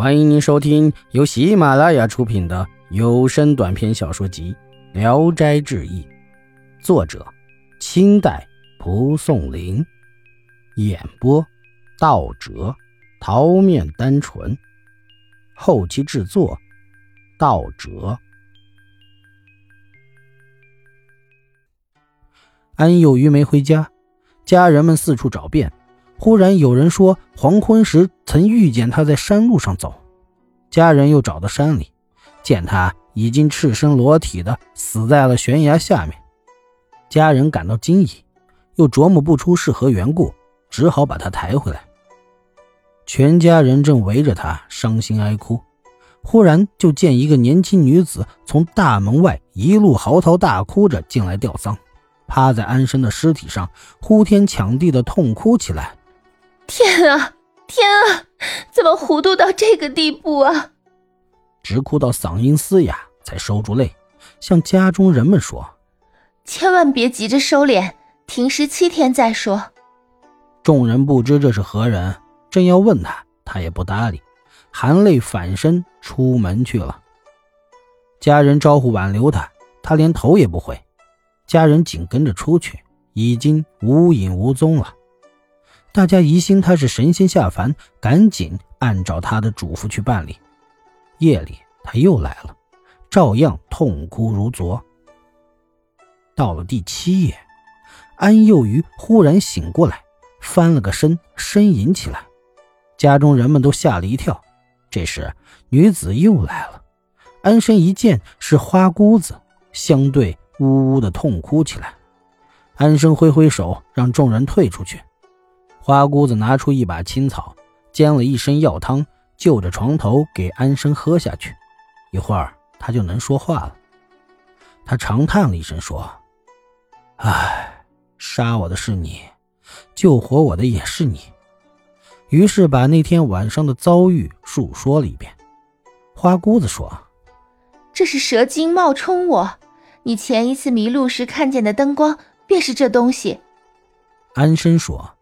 欢迎您收听由喜马拉雅出品的有声短篇小说集《聊斋志异》，作者：清代蒲松龄，演播：道哲、桃面单纯，后期制作：道哲。安有余没回家，家人们四处找遍。忽然有人说，黄昏时曾遇见他在山路上走。家人又找到山里，见他已经赤身裸体的死在了悬崖下面。家人感到惊异，又琢磨不出是何缘故，只好把他抬回来。全家人正围着他伤心哀哭，忽然就见一个年轻女子从大门外一路嚎啕大哭着进来吊丧，趴在安生的尸体上，呼天抢地的痛哭起来。天啊，天啊！怎么糊涂到这个地步啊！直哭到嗓音嘶哑，才收住泪，向家中人们说：“千万别急着收敛，停尸七天再说。”众人不知这是何人，正要问他，他也不搭理，含泪反身出门去了。家人招呼挽留他，他连头也不回。家人紧跟着出去，已经无影无踪了。大家疑心他是神仙下凡，赶紧按照他的嘱咐去办理。夜里他又来了，照样痛哭如昨。到了第七夜，安幼鱼忽然醒过来，翻了个身，呻吟起来。家中人们都吓了一跳。这时女子又来了，安生一见是花姑子，相对呜呜的痛哭起来。安生挥挥手，让众人退出去。花姑子拿出一把青草，煎了一身药汤，就着床头给安生喝下去。一会儿，他就能说话了。他长叹了一声，说：“唉，杀我的是你，救活我的也是你。”于是把那天晚上的遭遇述说了一遍。花姑子说：“这是蛇精冒充我，你前一次迷路时看见的灯光便是这东西。”安生说。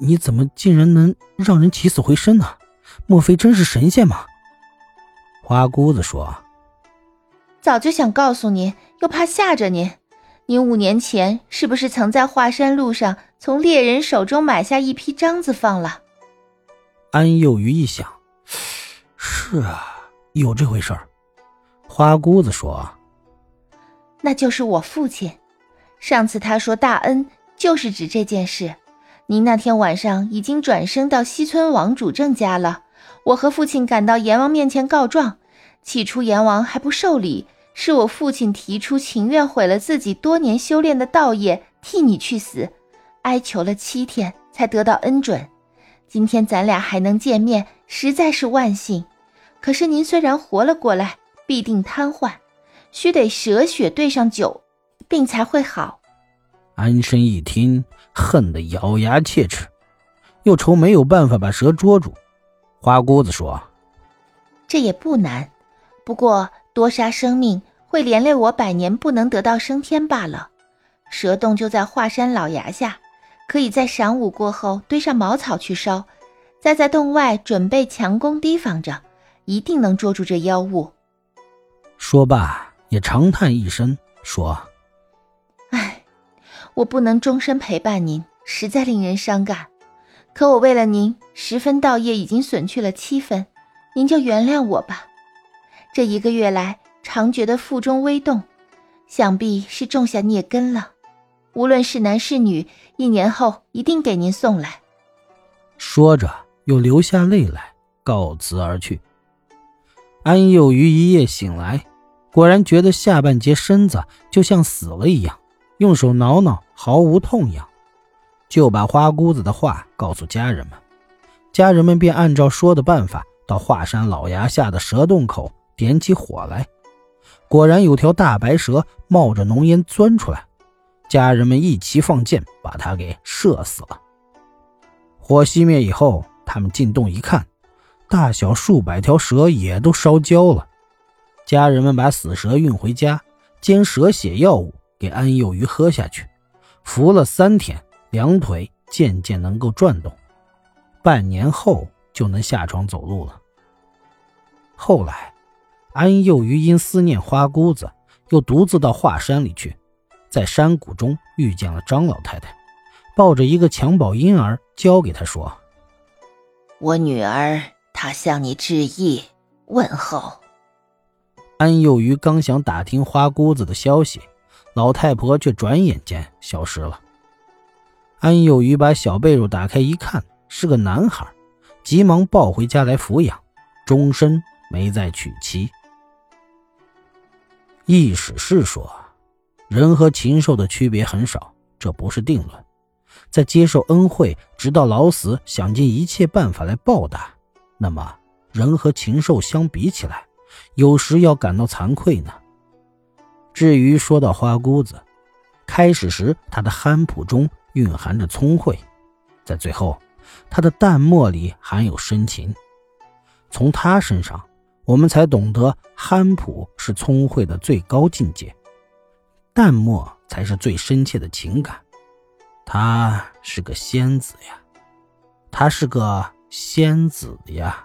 你怎么竟然能让人起死回生呢？莫非真是神仙吗？花姑子说：“早就想告诉您，又怕吓着您。您五年前是不是曾在华山路上从猎人手中买下一批獐子放了？”安幼鱼一想，是啊，有这回事儿。花姑子说：“那就是我父亲。上次他说大恩，就是指这件事。”您那天晚上已经转生到西村王主正家了。我和父亲赶到阎王面前告状，起初阎王还不受理，是我父亲提出情愿毁了自己多年修炼的道业，替你去死，哀求了七天才得到恩准。今天咱俩还能见面，实在是万幸。可是您虽然活了过来，必定瘫痪，须得蛇血兑上酒，病才会好。安生一听，恨得咬牙切齿，又愁没有办法把蛇捉住。花姑子说：“这也不难，不过多杀生命会连累我百年不能得到升天罢了。蛇洞就在华山老崖下，可以在晌午过后堆上茅草去烧，再在洞外准备强攻提防着，一定能捉住这妖物。”说罢，也长叹一声，说。我不能终身陪伴您，实在令人伤感。可我为了您，十分道业已经损去了七分，您就原谅我吧。这一个月来，常觉得腹中微动，想必是种下孽根了。无论是男是女，一年后一定给您送来。说着，又流下泪来，告辞而去。安幼鱼一夜醒来，果然觉得下半截身子就像死了一样。用手挠挠，毫无痛痒，就把花姑子的话告诉家人们。家人们便按照说的办法，到华山老崖下的蛇洞口点起火来。果然有条大白蛇冒着浓烟钻出来，家人们一齐放箭，把它给射死了。火熄灭以后，他们进洞一看，大小数百条蛇也都烧焦了。家人们把死蛇运回家，煎蛇血药物。给安幼鱼喝下去，服了三天，两腿渐渐能够转动，半年后就能下床走路了。后来，安幼鱼因思念花姑子，又独自到华山里去，在山谷中遇见了张老太太，抱着一个襁褓婴儿交给他说：“我女儿，她向你致意，问候。”安幼鱼刚想打听花姑子的消息，老太婆却转眼间消失了。安幼鱼把小被褥打开一看，是个男孩，急忙抱回家来抚养，终身没再娶妻。意史是说，人和禽兽的区别很少，这不是定论。在接受恩惠，直到老死，想尽一切办法来报答，那么人和禽兽相比起来，有时要感到惭愧呢。至于说到花姑子，开始时她的憨朴中蕴含着聪慧，在最后，她的淡漠里含有深情。从她身上，我们才懂得憨朴是聪慧的最高境界，淡漠才是最深切的情感。她是个仙子呀，她是个仙子呀。